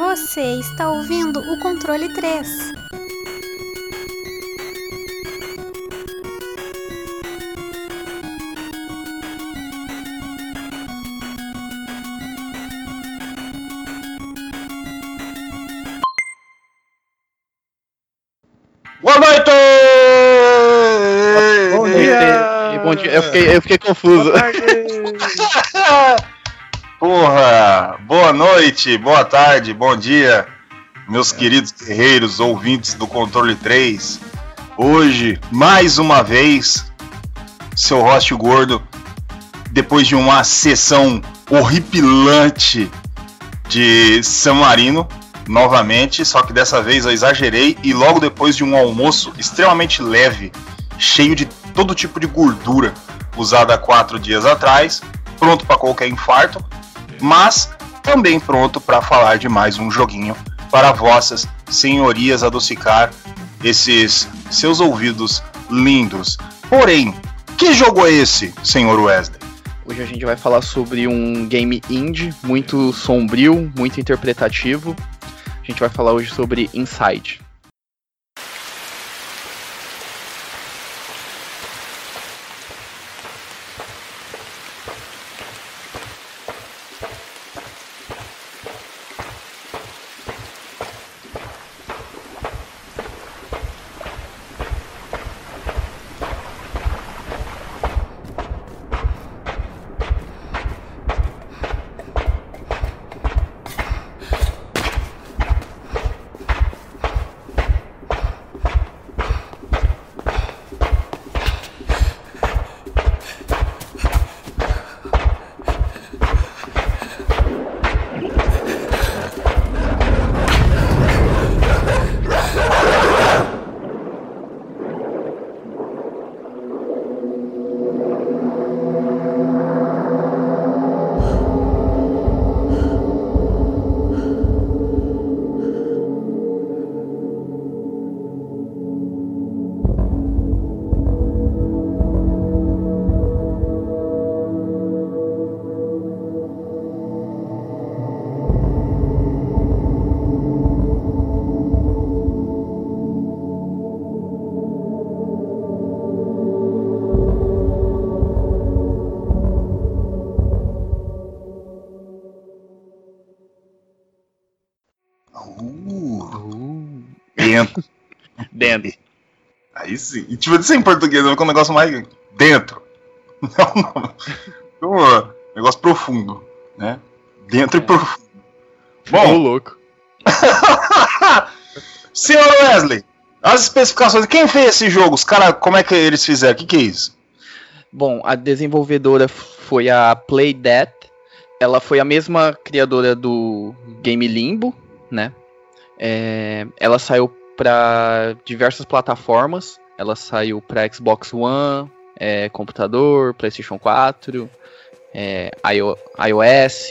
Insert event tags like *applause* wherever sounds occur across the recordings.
Você está ouvindo o controle 3. Boa noite! Bom dia! Bom dia. Eu fiquei, eu fiquei confuso. *laughs* Porra! Boa noite, boa tarde, bom dia, meus queridos guerreiros ouvintes do Controle 3. Hoje, mais uma vez, seu host gordo, depois de uma sessão horripilante de San Marino, novamente, só que dessa vez eu exagerei e logo depois de um almoço extremamente leve, cheio de todo tipo de gordura usada há quatro dias atrás, pronto para qualquer infarto, mas também pronto para falar de mais um joguinho para vossas senhorias adocicar esses seus ouvidos lindos. Porém, que jogo é esse, senhor Wesley? Hoje a gente vai falar sobre um game indie muito sombrio, muito interpretativo. A gente vai falar hoje sobre Inside. Dentro. Dentro. Aí sim. E tipo, isso em português, é um negócio mais dentro. *laughs* Não, não. Um negócio profundo, né? Dentro e profundo. Ô, Bom, louco. *laughs* senhor Wesley, as especificações. Quem fez esse jogo? Os caras, como é que eles fizeram? O que, que é isso? Bom, a desenvolvedora foi a Playdead. Ela foi a mesma criadora do game Limbo, né? É, ela saiu para diversas plataformas. Ela saiu para Xbox One, é, computador, PlayStation 4, é, IO- iOS,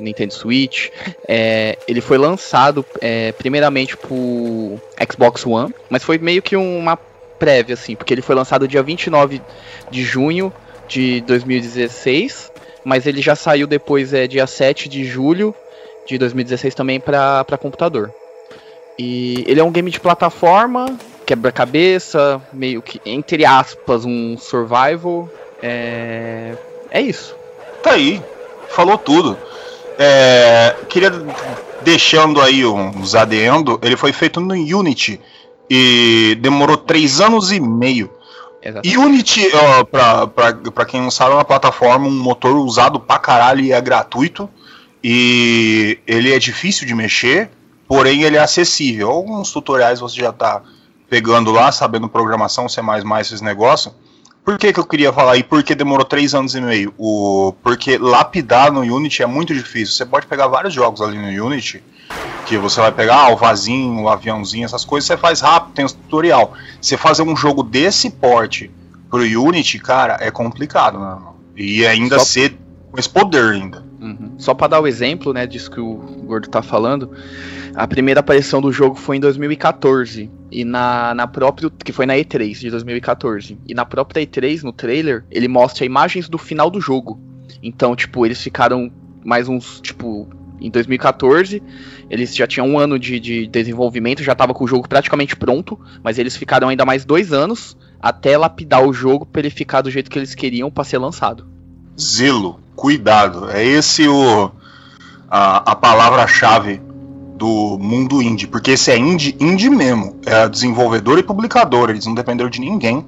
Nintendo Switch. É, ele foi lançado é, primeiramente pro Xbox One, mas foi meio que uma prévia, assim, porque ele foi lançado dia 29 de junho de 2016, mas ele já saiu depois, é, dia 7 de julho de 2016 também para computador. E ele é um game de plataforma, quebra-cabeça, meio que, entre aspas, um survival. É, é isso. Tá aí, falou tudo. É, queria deixando aí uns adendo, ele foi feito no Unity e demorou três anos e meio. Exatamente. Unity, ó, pra, pra, pra quem não sabe, é uma plataforma, um motor usado pra caralho e é gratuito. E ele é difícil de mexer, porém ele é acessível. Alguns tutoriais você já tá pegando lá, sabendo programação, C++, esses negócios. Por que, que eu queria falar e por que demorou três anos e meio? O, porque lapidar no Unity é muito difícil. Você pode pegar vários jogos ali no Unity, que você vai pegar ah, o vasinho, o aviãozinho, essas coisas, você faz rápido, tem os tutorial. Você fazer um jogo desse porte pro Unity, cara, é complicado, né? E ainda Só- ser com esse poder ainda. Só para dar o exemplo, né, disso que o Gordo tá falando, a primeira aparição do jogo foi em 2014 e na, na própria que foi na E3 de 2014 e na própria E3 no trailer ele mostra imagens do final do jogo. Então tipo eles ficaram mais uns tipo em 2014. Eles já tinham um ano de, de desenvolvimento, já estava com o jogo praticamente pronto, mas eles ficaram ainda mais dois anos até lapidar o jogo para ele ficar do jeito que eles queriam para ser lançado. Zelo, cuidado, é esse o a, a palavra-chave do mundo indie, porque esse é indie, indie mesmo, é desenvolvedor e publicador, eles não dependeram de ninguém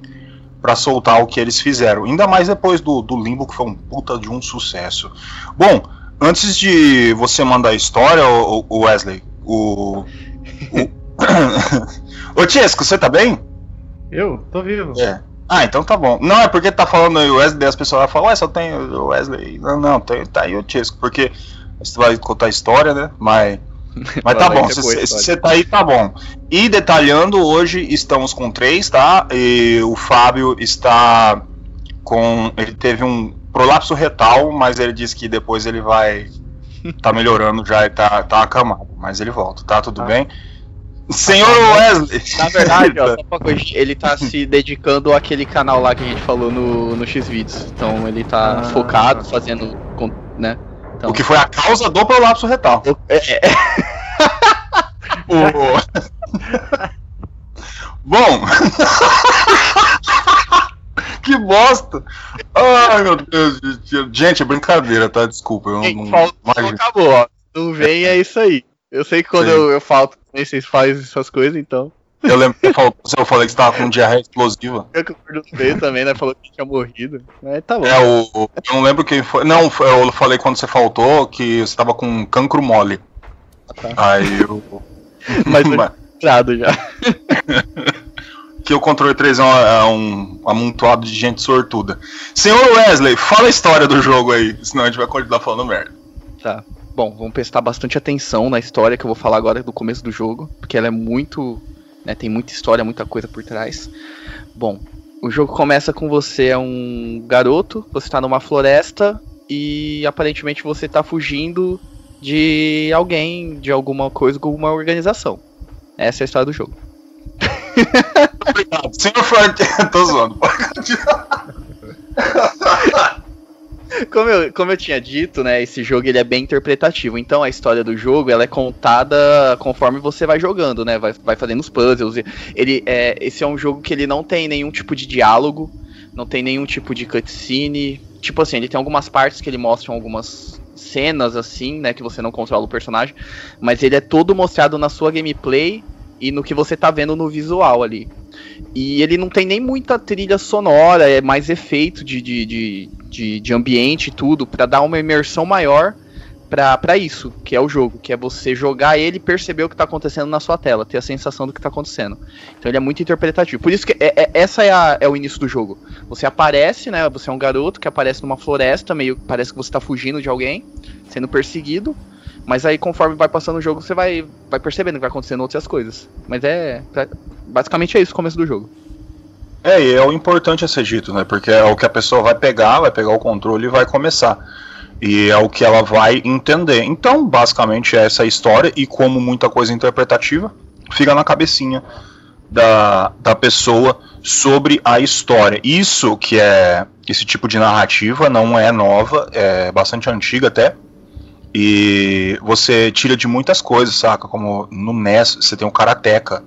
para soltar o que eles fizeram, ainda mais depois do, do Limbo que foi um puta de um sucesso. Bom, antes de você mandar a história, o, o Wesley, o, o... *laughs* *coughs* Ô Tiesco, você tá bem? Eu? Tô vivo. É. Ah, então tá bom. Não, é porque tá falando aí o Wesley, as pessoas falam, ué, só tem o Wesley. Não, não, tem, tá aí o Tiesco, porque você vai contar a história, né? Mas. *laughs* Mas tá bom, se você tá aí, tá bom. E detalhando, hoje estamos com três, tá? E o Fábio está com. Ele teve um prolapso retal, mas ele disse que depois ele vai. *laughs* Tá melhorando já, tá, tá acamado. Mas ele volta, tá? Tudo ah. bem? Senhor Wesley! Na verdade, ó, *laughs* ele tá se dedicando àquele canal lá que a gente falou no, no X-Vídeos. Então ele tá ah. focado, fazendo. né? Então... O que foi a causa do prolapso retal. É, é. *laughs* o... Bom. *laughs* que bosta! Ai meu Deus, gente, é brincadeira, tá? Desculpa. Eu não, não acabou, ó. Não vem, é isso aí. Eu sei que quando eu, eu falto, vocês fazem essas coisas, então. Eu lembro que você eu falei que você tava com diarreia explosiva. Eu veio também, né? Falou que tinha morrido. Mas tá bom. É, o, eu não lembro quem foi. Não, eu falei quando você faltou que você tava com cancro mole. Ah, tá. Aí eu. *laughs* Mas eu já. *laughs* que o controle 3 é um, é um amontoado de gente sortuda. Senhor Wesley, fala a história do jogo aí, senão a gente vai continuar falando merda. Tá. Bom, vamos prestar bastante atenção na história que eu vou falar agora do começo do jogo, porque ela é muito né? Tem muita história, muita coisa por trás. Bom, o jogo começa com você é um garoto, você está numa floresta e aparentemente você está fugindo de alguém, de alguma coisa, alguma organização. Essa é a história do jogo. *laughs* Obrigado. Senhor Frank, *laughs* tô zoando. *laughs* como, eu, como eu tinha dito, né, esse jogo ele é bem interpretativo. Então a história do jogo ela é contada conforme você vai jogando, né? Vai, vai fazendo os puzzles. Ele é, esse é um jogo que ele não tem nenhum tipo de diálogo, não tem nenhum tipo de cutscene. Tipo assim, ele tem algumas partes que ele mostra algumas cenas assim, né, que você não controla o personagem, mas ele é todo mostrado na sua gameplay e no que você tá vendo no visual ali. E ele não tem nem muita trilha sonora, é mais efeito de, de, de, de, de ambiente e tudo, para dar uma imersão maior para isso, que é o jogo, que é você jogar ele e perceber o que tá acontecendo na sua tela, ter a sensação do que tá acontecendo. Então ele é muito interpretativo. Por isso que é, é, essa é, a, é o início do jogo. Você aparece, né? Você é um garoto que aparece numa floresta, meio parece que você tá fugindo de alguém, sendo perseguido. Mas aí, conforme vai passando o jogo, você vai, vai percebendo que vai acontecendo outras coisas. Mas é. Basicamente é isso o começo do jogo. É, e é o importante a ser dito, né? Porque é o que a pessoa vai pegar, vai pegar o controle e vai começar. E é o que ela vai entender. Então, basicamente, é essa história, e como muita coisa interpretativa, fica na cabecinha da, da pessoa sobre a história. Isso que é. Esse tipo de narrativa não é nova, é bastante antiga até. E você tira de muitas coisas, saca? Como no NES você tem o Karateka,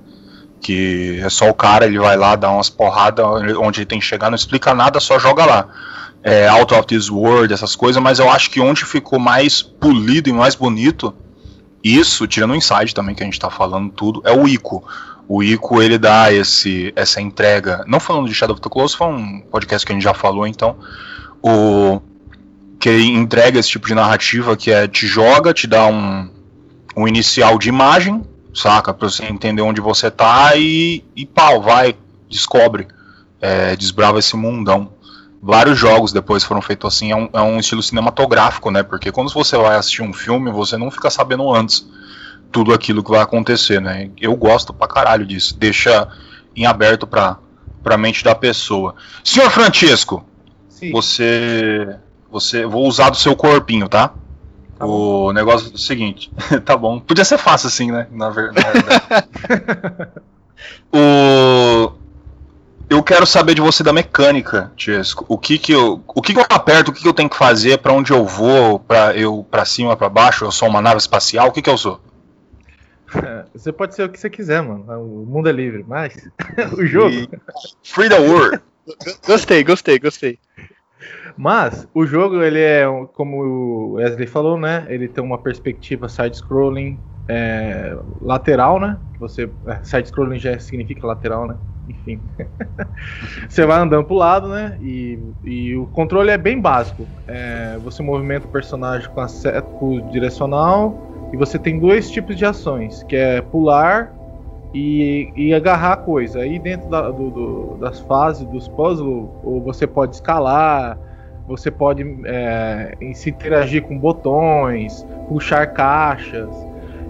que é só o cara, ele vai lá dar umas porradas onde ele tem que chegar, não explica nada, só joga lá. É, Out of This World, essas coisas, mas eu acho que onde ficou mais polido e mais bonito, isso, tirando o Inside também, que a gente tá falando tudo, é o Ico. O Ico, ele dá esse, essa entrega, não falando de Shadow of the Close, foi um podcast que a gente já falou, então, o que entrega esse tipo de narrativa que é te joga, te dá um, um inicial de imagem, saca? Pra você entender onde você tá e, e pau, vai, descobre, é, desbrava esse mundão. Vários jogos depois foram feitos assim, é um, é um estilo cinematográfico, né? Porque quando você vai assistir um filme, você não fica sabendo antes tudo aquilo que vai acontecer, né? Eu gosto pra caralho disso, deixa em aberto pra, pra mente da pessoa. Senhor Francisco, Sim. você você, vou usar do seu corpinho, tá? Tá o negócio é o seguinte, *laughs* tá bom. Podia ser fácil assim, né? Na verdade. *laughs* o eu quero saber de você da mecânica, Tiesco. O que que eu, o que que eu aperto, o que que eu tenho que fazer, para onde eu vou, para eu para cima, para baixo, eu sou uma nave espacial, o que que eu sou? *laughs* Você pode ser o que você quiser, mano. O mundo é livre, mas o jogo. E... Free the world. gostei, gostei, gostei. Mas o jogo, ele é, como o Wesley falou, né? Ele tem uma perspectiva side-scrolling é, lateral, né? Você é, side-scrolling já significa lateral, né? Enfim, *laughs* você vai andando pro lado, né? E, e o controle é bem básico. É, você movimenta o personagem com a seta com direcional e você tem dois tipos de ações, que é pular e, e agarrar coisa. Aí dentro da, do, do, das fases dos puzzles, ou você pode escalar, você pode é, se interagir com botões, puxar caixas.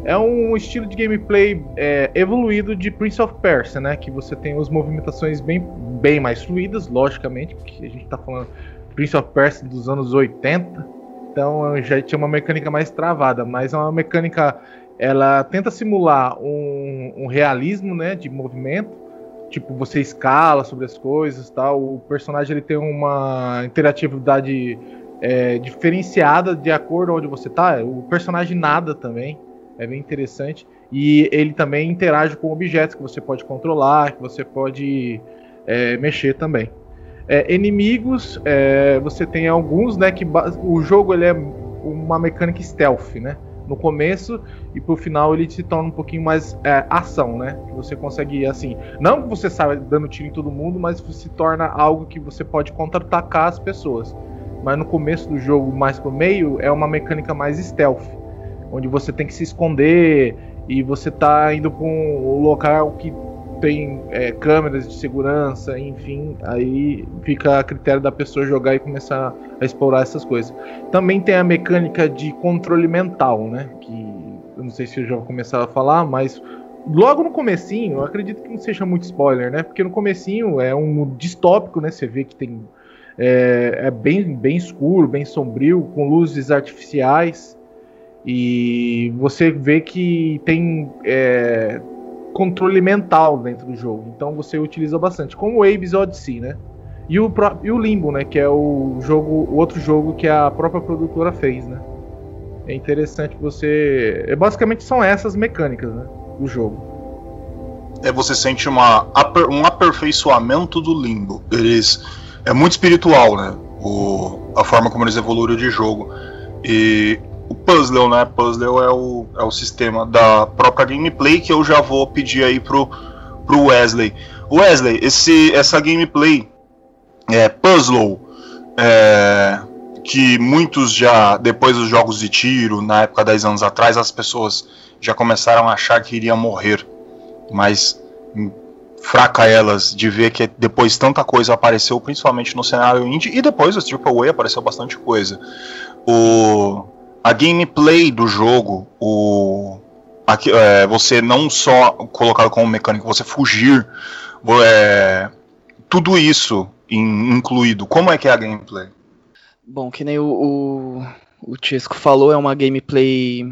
É um estilo de gameplay é, evoluído de Prince of Persia, né? Que você tem as movimentações bem, bem mais fluidas, logicamente, porque a gente tá falando Prince of Persia dos anos 80, então já tinha uma mecânica mais travada, mas é uma mecânica, ela tenta simular um, um realismo, né, de movimento, tipo você escala sobre as coisas, tal. O personagem ele tem uma interatividade é, diferenciada de acordo onde você tá. O personagem nada também é bem interessante. E ele também interage com objetos que você pode controlar, que você pode é, mexer também. É, inimigos, é, você tem alguns, né? Que o jogo ele é uma mecânica stealth, né? No começo e pro final ele se torna um pouquinho mais é, ação, né? Você consegue assim, não que você saia dando tiro em todo mundo, mas se torna algo que você pode contra-atacar as pessoas. Mas no começo do jogo, mais pro meio, é uma mecânica mais stealth onde você tem que se esconder e você tá indo para um local que tem é, câmeras de segurança, enfim, aí fica a critério da pessoa jogar e começar a explorar essas coisas. Também tem a mecânica de controle mental, né? Que eu não sei se eu já vou começar a falar, mas logo no comecinho, eu acredito que não seja muito spoiler, né? Porque no comecinho é um distópico, né? Você vê que tem é, é bem, bem escuro, bem sombrio, com luzes artificiais. E você vê que tem é, controle mental dentro do jogo. Então você utiliza bastante. Como o Abe's Odyssey, né? E o, e o Limbo, né? Que é o jogo, o outro jogo que a própria produtora fez, né? É interessante você. É, basicamente são essas mecânicas, né? Do jogo. É, você sente uma, um aperfeiçoamento do Limbo. Eles. É muito espiritual, né? O, a forma como eles evoluíram de jogo. E o puzzle, né? Puzzle é o, é o sistema da própria gameplay que eu já vou pedir aí pro, pro Wesley. Wesley, esse, essa gameplay é puzzle é, que muitos já, depois dos jogos de tiro, na época 10 anos atrás, as pessoas já começaram a achar que iria morrer. Mas hum, fraca elas de ver que depois tanta coisa apareceu, principalmente no cenário indie, e depois o Triple A apareceu bastante coisa. O a gameplay do jogo, o aqui, é, você não só colocar como mecânico, você fugir, é, tudo isso in, incluído. Como é que é a gameplay? Bom, que nem o, o, o falou, é uma gameplay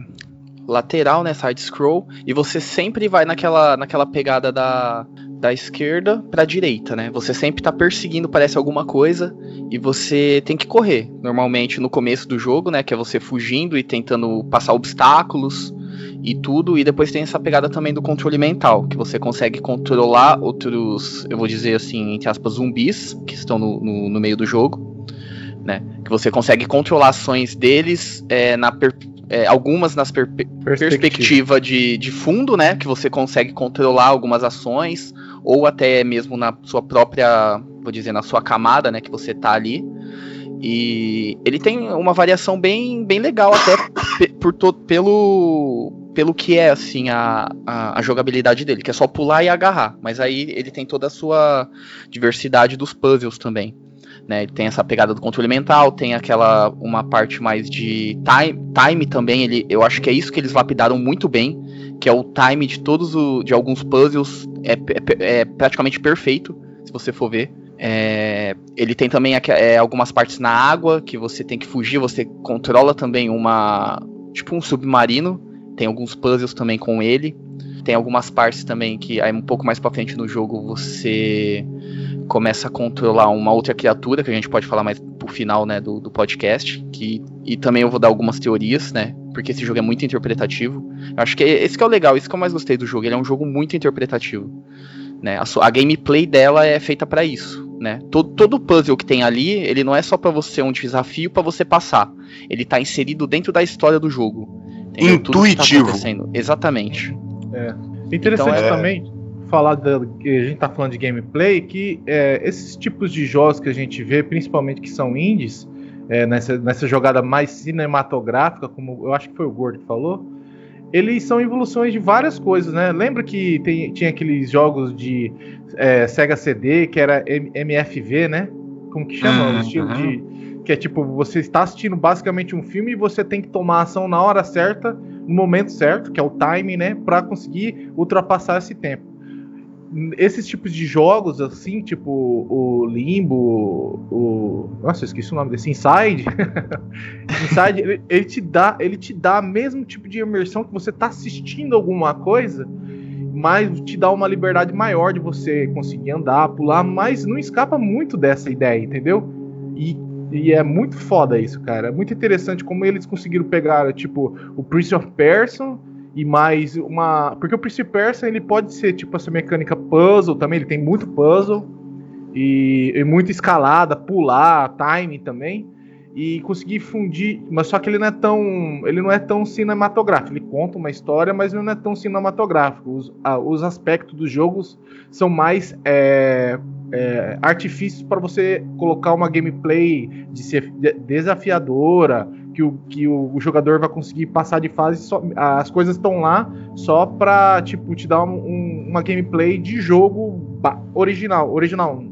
lateral, né, side scroll, e você sempre vai naquela, naquela pegada da, da esquerda para a direita, né? Você sempre está perseguindo, parece alguma coisa, e você tem que correr. Normalmente no começo do jogo, né? Que é você fugindo e tentando passar obstáculos e tudo. E depois tem essa pegada também do controle mental, que você consegue controlar outros, eu vou dizer assim, entre aspas, zumbis que estão no, no, no meio do jogo. Né? Que você consegue controlar ações deles é, na per é, algumas nas per perspectiva, perspectiva de, de fundo, né? Que você consegue controlar algumas ações, ou até mesmo na sua própria, vou dizer, na sua camada, né, que você tá ali. E ele tem uma variação bem, bem legal até por todo, pelo pelo que é assim a, a, a, jogabilidade dele, que é só pular e agarrar. Mas aí ele tem toda a sua diversidade dos puzzles também. Né, ele tem essa pegada do controle mental, tem aquela uma parte mais de time, time também. Ele, eu acho que é isso que eles lapidaram muito bem, que é o time de todos o, de alguns puzzles é, é, é praticamente perfeito, se você for ver. É, ele tem também é, algumas partes na água que você tem que fugir, você controla também uma. Tipo um submarino. Tem alguns puzzles também com ele. Tem algumas partes também que aí um pouco mais pra frente no jogo você começa a controlar uma outra criatura, que a gente pode falar mais pro final, né, do, do podcast, que, e também eu vou dar algumas teorias, né, porque esse jogo é muito interpretativo. Eu acho que esse que é o legal, isso que eu mais gostei do jogo, ele é um jogo muito interpretativo. Né? A, a gameplay dela é feita para isso. Né? Todo, todo puzzle que tem ali, ele não é só para você um desafio para você passar. Ele tá inserido dentro da história do jogo. Entendeu? Tá Intuitivo. Tá Exatamente. É. Interessante então, é... também falar da, a gente tá falando de gameplay, que é, esses tipos de jogos que a gente vê, principalmente que são indies, é, nessa, nessa jogada mais cinematográfica, como eu acho que foi o Gordo que falou, eles são evoluções de várias coisas, né? Lembra que tem, tinha aqueles jogos de é, Sega CD que era MFV, né? Como que chama? Uhum. O estilo de. Que é tipo, você está assistindo basicamente um filme e você tem que tomar ação na hora certa, no momento certo, que é o timing, né? Para conseguir ultrapassar esse tempo esses tipos de jogos, assim, tipo o Limbo, o. Nossa, eu esqueci o nome desse, Inside. *laughs* Inside, ele, ele, te dá, ele te dá mesmo tipo de imersão que você tá assistindo alguma coisa, mas te dá uma liberdade maior de você conseguir andar, pular, mas não escapa muito dessa ideia, entendeu? E, e é muito foda isso, cara. É muito interessante como eles conseguiram pegar, tipo, o Prince of Persia e mais uma. Porque o Prince Persia ele pode ser tipo essa mecânica puzzle também, ele tem muito puzzle e, e muita escalada, pular, time também. E conseguir fundir, mas só que ele não é tão. Ele não é tão cinematográfico. Ele conta uma história, mas não é tão cinematográfico. Os, ah, os aspectos dos jogos são mais é, é, artifícios para você colocar uma gameplay de ser desafiadora, que o, que o, jogador vai conseguir passar de fase, só, as coisas estão lá só pra, tipo, te dar um, uma gameplay de jogo original, original,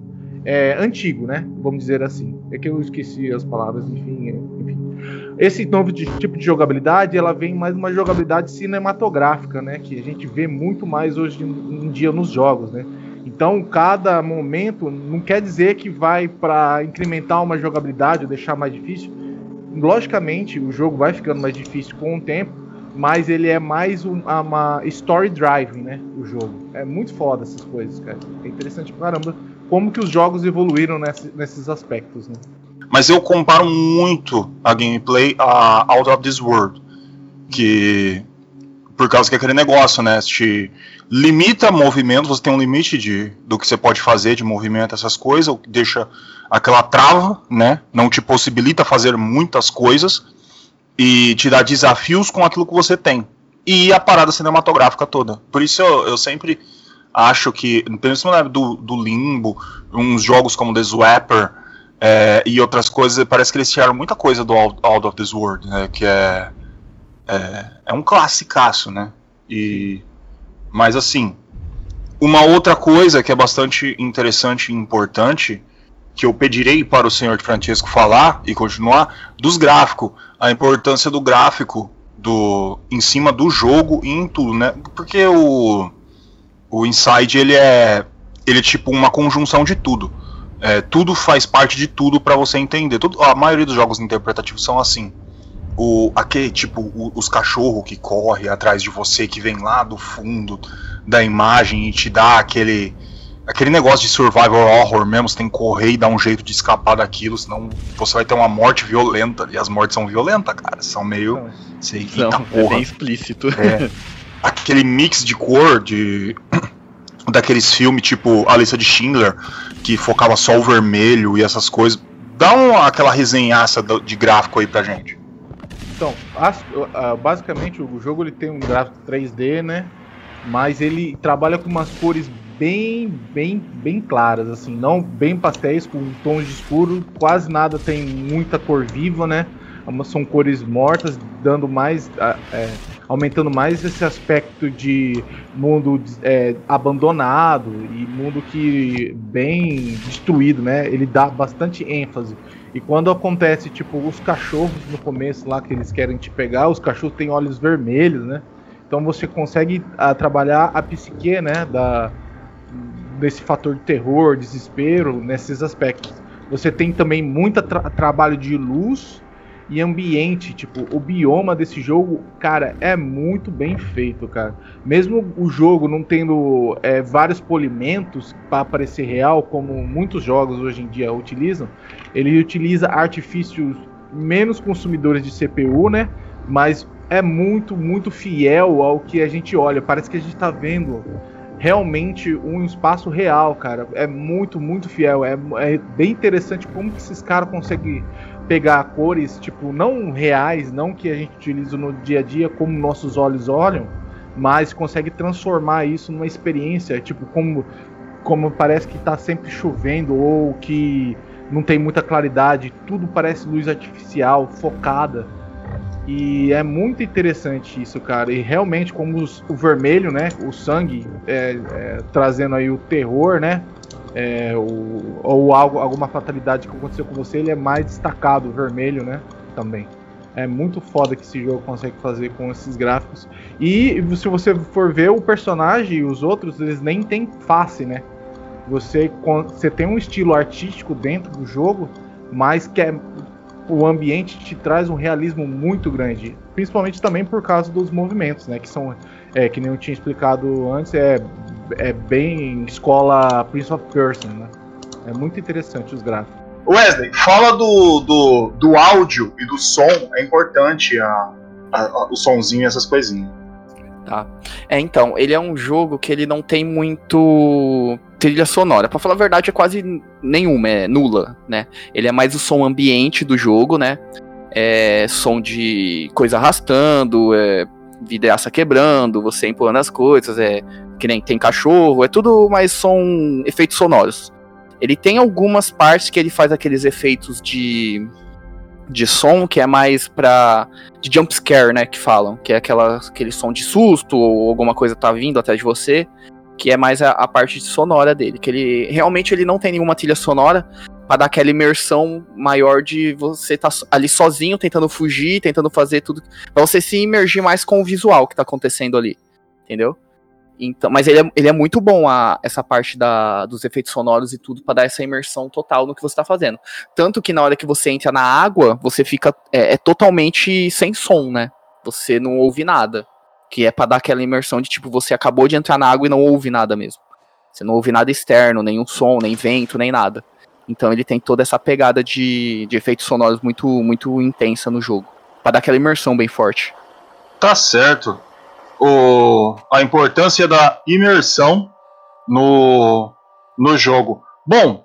é, antigo, né? Vamos dizer assim. É que eu esqueci as palavras, enfim, enfim. Esse novo de, tipo de jogabilidade, ela vem mais uma jogabilidade cinematográfica, né? Que a gente vê muito mais hoje em dia nos jogos, né? Então, cada momento não quer dizer que vai para incrementar uma jogabilidade ou deixar mais difícil, logicamente o jogo vai ficando mais difícil com o tempo, mas ele é mais um, uma story driving, né? O jogo. É muito foda essas coisas, cara. É interessante pra caramba como que os jogos evoluíram nesse, nesses aspectos, né? Mas eu comparo muito a gameplay a Out of This World. Que. Por causa que é aquele negócio, né? Te limita movimento, você tem um limite de, do que você pode fazer de movimento, essas coisas, o que deixa aquela trava, né? Não te possibilita fazer muitas coisas e te dá desafios com aquilo que você tem. E a parada cinematográfica toda. Por isso eu, eu sempre acho que, principalmente do, do Limbo, uns jogos como The Swapper é, e outras coisas, parece que eles tiraram muita coisa do Out, Out of This World, né? Que é, é, é um classicaço, né? E, mas assim, uma outra coisa que é bastante interessante e importante que eu pedirei para o senhor Francesco falar e continuar dos gráficos, a importância do gráfico do em cima do jogo e em tudo, né? Porque o o Inside ele é ele é tipo uma conjunção de tudo. É, tudo faz parte de tudo para você entender. Tudo, a maioria dos jogos interpretativos são assim. O aquele tipo o, os cachorros que corre atrás de você que vem lá do fundo da imagem e te dá aquele aquele negócio de survival horror mesmo, você tem que correr e dar um jeito de escapar daquilo, senão você vai ter uma morte violenta. E as mortes são violentas, cara. São meio. Sei, Não, é porra. é bem explícito. É. *laughs* Aquele mix de cor de. *clears throat* daqueles filmes tipo A Lista de Schindler, que focava só o vermelho e essas coisas. Dá uma, aquela resenhaça de gráfico aí pra gente. Então, basicamente o jogo ele tem um gráfico 3D, né? Mas ele trabalha com umas cores bem, bem, bem claras, assim, não bem pastéis com tons de escuro, quase nada tem muita cor viva, né? São cores mortas, dando mais, é, aumentando mais esse aspecto de mundo é, abandonado e mundo que bem destruído, né? Ele dá bastante ênfase. E quando acontece, tipo, os cachorros no começo lá que eles querem te pegar, os cachorros têm olhos vermelhos, né? Então você consegue a, ah, trabalhar a psique, né, da, desse fator de terror, desespero, nesses aspectos. Você tem também muito tra trabalho de luz e ambiente, tipo, o bioma desse jogo, cara, é muito bem feito, cara. Mesmo o jogo não tendo é, vários polimentos para parecer real, como muitos jogos hoje em dia utilizam, ele utiliza artifícios menos consumidores de CPU, né? Mas é muito, muito fiel ao que a gente olha. Parece que a gente tá vendo realmente um espaço real, cara. É muito, muito fiel. É, é bem interessante como que esses caras conseguem pegar cores, tipo, não reais, não que a gente utiliza no dia a dia, como nossos olhos olham, mas consegue transformar isso numa experiência, tipo, como, como parece que está sempre chovendo ou que não tem muita claridade, tudo parece luz artificial, focada. E é muito interessante isso, cara. E realmente, como os, o vermelho, né? O sangue, é, é, trazendo aí o terror, né? É, o, ou algo, alguma fatalidade que aconteceu com você, ele é mais destacado, vermelho, né? Também. É muito foda que esse jogo consegue fazer com esses gráficos. E se você for ver o personagem e os outros, eles nem têm face, né? Você, você tem um estilo artístico dentro do jogo, mas que é, o ambiente te traz um realismo muito grande. Principalmente também por causa dos movimentos, né? Que são, é, que nem eu tinha explicado antes, é, é bem escola Prince of Persia, né? É muito interessante os gráficos. Wesley, fala do, do, do áudio e do som, é importante a, a, a, o sonzinho e essas coisinhas. Tá. É, então, ele é um jogo que ele não tem muito trilha sonora. Para falar a verdade, é quase nenhuma, é nula, né? Ele é mais o som ambiente do jogo, né? É som de coisa arrastando, é vidraça quebrando, você empurrando as coisas, é que nem tem cachorro, é tudo mais som, efeitos sonoros. Ele tem algumas partes que ele faz aqueles efeitos de de som que é mais pra. de jump scare, né? Que falam. Que é aquela, aquele som de susto ou alguma coisa tá vindo atrás de você. Que é mais a, a parte sonora dele. Que ele realmente ele não tem nenhuma trilha sonora para dar aquela imersão maior de você tá ali sozinho, tentando fugir, tentando fazer tudo. Pra você se imergir mais com o visual que tá acontecendo ali. Entendeu? Então, mas ele é, ele é muito bom a, essa parte da, dos efeitos sonoros e tudo para dar essa imersão total no que você está fazendo. Tanto que na hora que você entra na água, você fica é, é totalmente sem som, né? Você não ouve nada. Que é para dar aquela imersão de tipo, você acabou de entrar na água e não ouve nada mesmo. Você não ouve nada externo, nenhum som, nem vento, nem nada. Então ele tem toda essa pegada de, de efeitos sonoros muito, muito intensa no jogo. para dar aquela imersão bem forte. Tá certo o, a importância da imersão no, no jogo. Bom,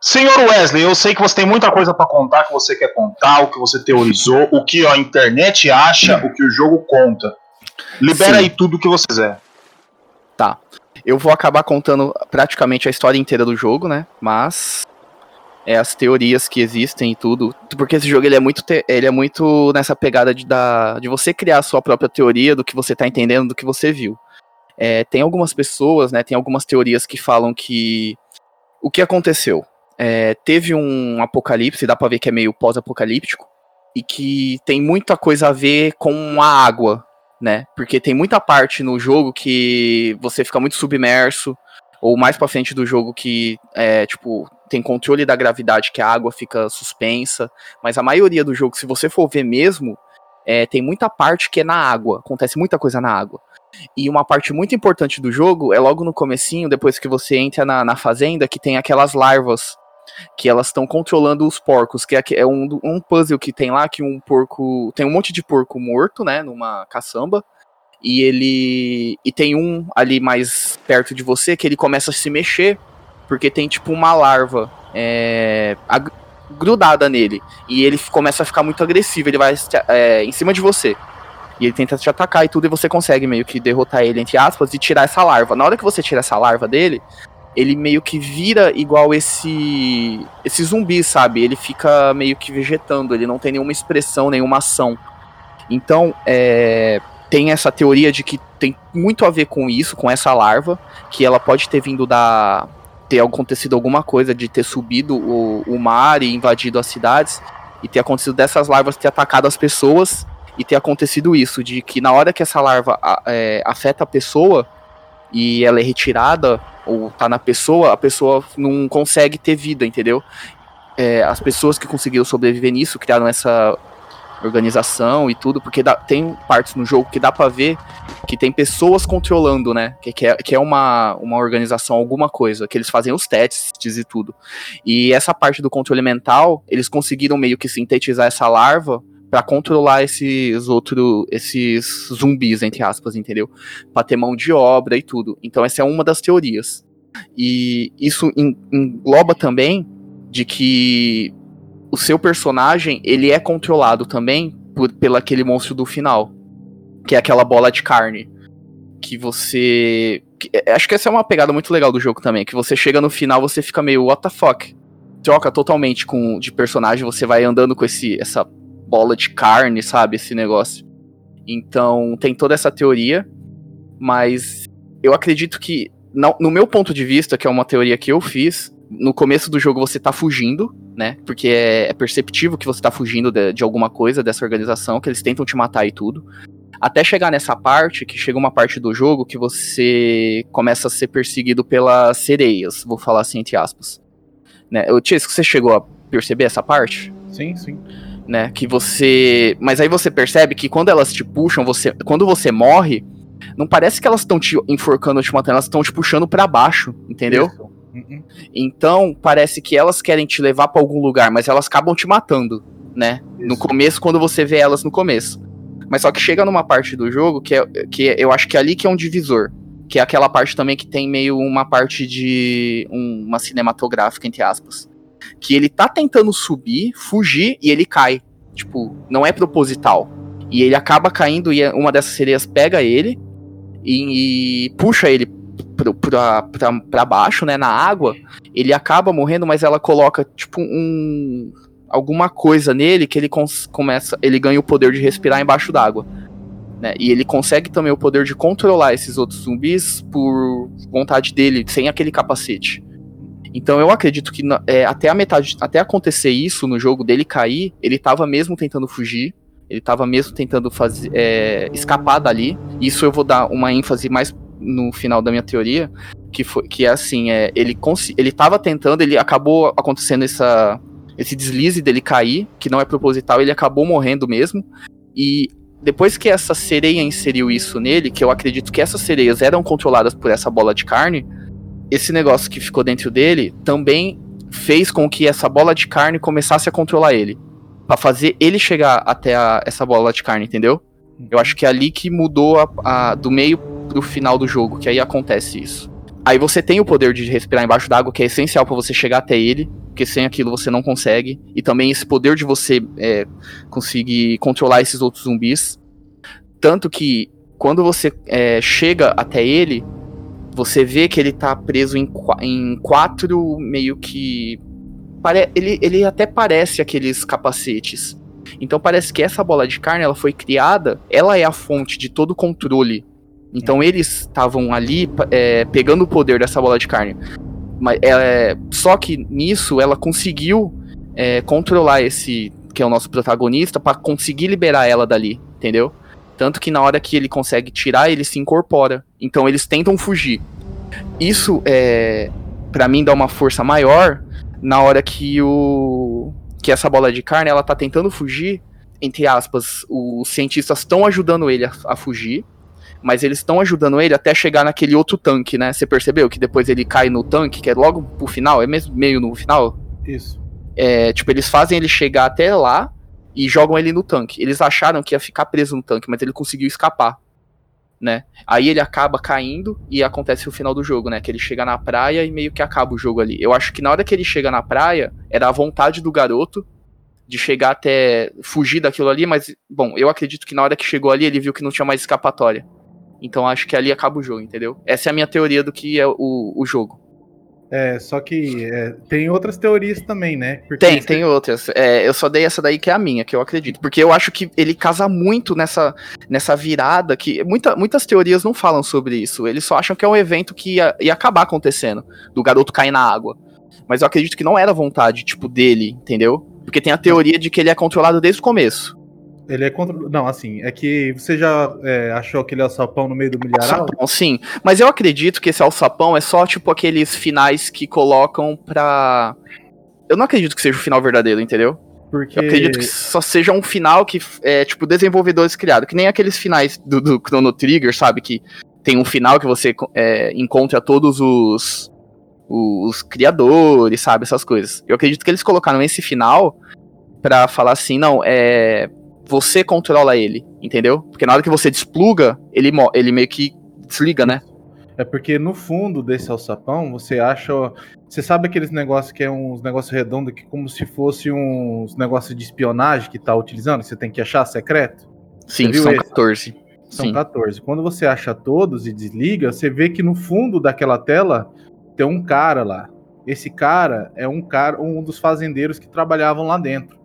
senhor Wesley, eu sei que você tem muita coisa para contar, que você quer contar, o que você teorizou, o que a internet acha, o que o jogo conta. Libera Sim. aí tudo o que você quiser. Tá. Eu vou acabar contando praticamente a história inteira do jogo, né? Mas é, as teorias que existem e tudo. Porque esse jogo ele é muito, te, ele é muito nessa pegada de, da, de você criar a sua própria teoria do que você está entendendo, do que você viu. É, tem algumas pessoas, né, tem algumas teorias que falam que o que aconteceu? É, teve um apocalipse, dá pra ver que é meio pós-apocalíptico, e que tem muita coisa a ver com a água, né? Porque tem muita parte no jogo que você fica muito submerso, ou mais pra frente do jogo que é, tipo, tem controle da gravidade que a água fica suspensa, mas a maioria do jogo, se você for ver mesmo, é, tem muita parte que é na água, acontece muita coisa na água. E uma parte muito importante do jogo é logo no comecinho, depois que você entra na, na fazenda, que tem aquelas larvas que elas estão controlando os porcos, que é, é um, um puzzle que tem lá, que um porco, tem um monte de porco morto, né, numa caçamba, e ele e tem um ali mais perto de você que ele começa a se mexer porque tem tipo uma larva é, grudada nele. E ele começa a ficar muito agressivo ele vai é, em cima de você. E ele tenta te atacar e tudo e você consegue meio que derrotar ele entre aspas e tirar essa larva. Na hora que você tira essa larva dele ele meio que vira igual esse esse zumbi sabe? Ele fica meio que vegetando ele não tem nenhuma expressão nenhuma ação. Então é tem essa teoria de que tem muito a ver com isso, com essa larva, que ela pode ter vindo da. Ter acontecido alguma coisa de ter subido o, o mar e invadido as cidades, e ter acontecido dessas larvas ter atacado as pessoas, e ter acontecido isso, de que na hora que essa larva é, afeta a pessoa e ela é retirada, ou tá na pessoa, a pessoa não consegue ter vida, entendeu? É, as pessoas que conseguiram sobreviver nisso criaram essa organização e tudo, porque dá, tem partes no jogo que dá para ver que tem pessoas controlando, né? Que, que, é, que é uma, uma organização, alguma coisa, que eles fazem os testes e tudo. E essa parte do controle mental, eles conseguiram meio que sintetizar essa larva para controlar esses outros, esses zumbis, entre aspas, entendeu? Pra ter mão de obra e tudo. Então essa é uma das teorias. E isso engloba também de que o seu personagem, ele é controlado também por, pelo aquele monstro do final, que é aquela bola de carne. Que você. Que, é, acho que essa é uma pegada muito legal do jogo também. Que você chega no final, você fica meio, what the fuck? Troca totalmente com de personagem, você vai andando com esse, essa bola de carne, sabe? Esse negócio. Então, tem toda essa teoria, mas eu acredito que, no meu ponto de vista, que é uma teoria que eu fiz, no começo do jogo você tá fugindo, né? Porque é, é perceptível que você tá fugindo de, de, alguma coisa dessa organização, que eles tentam te matar e tudo. Até chegar nessa parte, que chega uma parte do jogo que você começa a ser perseguido pelas sereias, vou falar assim entre aspas. Né? Eu, que você chegou a perceber essa parte? Sim, sim né? Que você. Mas aí você percebe que quando elas te puxam, você. Quando você morre, não parece que elas estão te enforcando, te matando, elas estão te puxando para baixo, entendeu? Uhum. Então, parece que elas querem te levar para algum lugar, mas elas acabam te matando, né? Isso. No começo, quando você vê elas no começo. Mas só que chega numa parte do jogo que, é, que eu acho que é ali que é um divisor. Que é aquela parte também que tem meio uma parte de um, uma cinematográfica, entre aspas que ele tá tentando subir, fugir e ele cai. Tipo, não é proposital. E ele acaba caindo e uma dessas sereias pega ele e, e puxa ele pra, baixo, né, na água. Ele acaba morrendo, mas ela coloca, tipo, um. alguma coisa nele que ele começa. Ele ganha o poder de respirar embaixo d'água. Né, e ele consegue também o poder de controlar esses outros zumbis por vontade dele, sem aquele capacete. Então eu acredito que é, até a metade, até acontecer isso no jogo dele cair, ele tava mesmo tentando fugir, ele tava mesmo tentando fazer é, escapar dali. Isso eu vou dar uma ênfase mais no final da minha teoria, que foi que é assim, é, ele ele tava tentando, ele acabou acontecendo essa esse deslize dele cair, que não é proposital, ele acabou morrendo mesmo. E depois que essa sereia inseriu isso nele, que eu acredito que essas sereias eram controladas por essa bola de carne, esse negócio que ficou dentro dele também fez com que essa bola de carne começasse a controlar ele. para fazer ele chegar até a, essa bola de carne, entendeu? Eu acho que é ali que mudou a, a, do meio pro final do jogo, que aí acontece isso. Aí você tem o poder de respirar embaixo d'água, que é essencial para você chegar até ele, porque sem aquilo você não consegue. E também esse poder de você é, conseguir controlar esses outros zumbis. Tanto que quando você é, chega até ele, você vê que ele tá preso em, em quatro meio que. Pare, ele, ele até parece aqueles capacetes. Então parece que essa bola de carne ela foi criada, ela é a fonte de todo o controle. Então eles estavam ali é, pegando o poder dessa bola de carne. Mas, é, só que nisso ela conseguiu é, controlar esse que é o nosso protagonista para conseguir liberar ela dali, entendeu? Tanto que na hora que ele consegue tirar, ele se incorpora. Então eles tentam fugir. Isso é para mim dá uma força maior na hora que o que essa bola de carne ela tá tentando fugir, entre aspas, os cientistas estão ajudando ele a, a fugir, mas eles estão ajudando ele até chegar naquele outro tanque, né? Você percebeu que depois ele cai no tanque, que é logo pro final, é mesmo meio no final? Isso. É, tipo, eles fazem ele chegar até lá e jogam ele no tanque. Eles acharam que ia ficar preso no tanque, mas ele conseguiu escapar, né? Aí ele acaba caindo e acontece o final do jogo, né? Que ele chega na praia e meio que acaba o jogo ali. Eu acho que na hora que ele chega na praia, era a vontade do garoto de chegar até fugir daquilo ali, mas bom, eu acredito que na hora que chegou ali ele viu que não tinha mais escapatória. Então acho que ali acaba o jogo, entendeu? Essa é a minha teoria do que é o, o jogo. É, só que é, tem outras teorias também, né? Porque tem, tem outras. É, eu só dei essa daí que é a minha, que eu acredito. Porque eu acho que ele casa muito nessa, nessa virada que muita, muitas teorias não falam sobre isso. Eles só acham que é um evento que ia, ia acabar acontecendo, do garoto cair na água. Mas eu acredito que não era vontade, tipo, dele, entendeu? Porque tem a teoria de que ele é controlado desde o começo. Ele é contra. Não, assim, é que você já é, achou aquele alçapão no meio do milharal? Alçapão, sim. Mas eu acredito que esse alçapão é só, tipo, aqueles finais que colocam pra. Eu não acredito que seja o final verdadeiro, entendeu? Porque. Eu acredito que só seja um final que é, tipo, desenvolvedores criados. Que nem aqueles finais do, do Chrono Trigger, sabe? Que tem um final que você é, encontra todos os, os criadores, sabe? Essas coisas. Eu acredito que eles colocaram esse final pra falar assim, não, é. Você controla ele, entendeu? Porque na hora que você despluga, ele, ele meio que desliga, né? É porque no fundo desse alçapão, você acha. Você sabe aqueles negócios que é uns negócios redondos que como se fosse uns negócios de espionagem que tá utilizando, que você tem que achar secreto? Sim, são esse? 14. São Sim. 14. Quando você acha todos e desliga, você vê que no fundo daquela tela tem um cara lá. Esse cara é um cara, um dos fazendeiros que trabalhavam lá dentro.